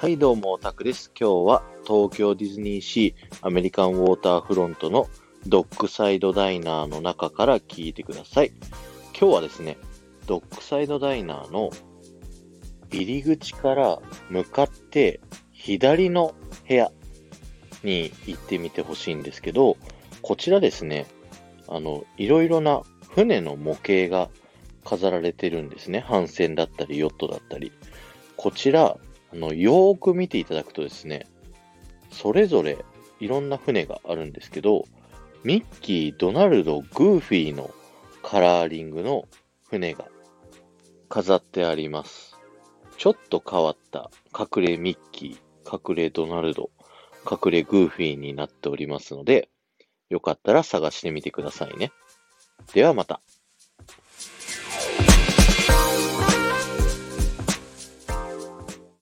はい、どうも、オタクです。今日は東京ディズニーシーアメリカンウォーターフロントのドッグサイドダイナーの中から聞いてください。今日はですね、ドッグサイドダイナーの入り口から向かって左の部屋に行ってみてほしいんですけど、こちらですね、あの、いろいろな船の模型が飾られてるんですね。帆船だったり、ヨットだったり。こちら、あの、よーく見ていただくとですね、それぞれいろんな船があるんですけど、ミッキー、ドナルド、グーフィーのカラーリングの船が飾ってあります。ちょっと変わった隠れミッキー、隠れドナルド、隠れグーフィーになっておりますので、よかったら探してみてくださいね。ではまた。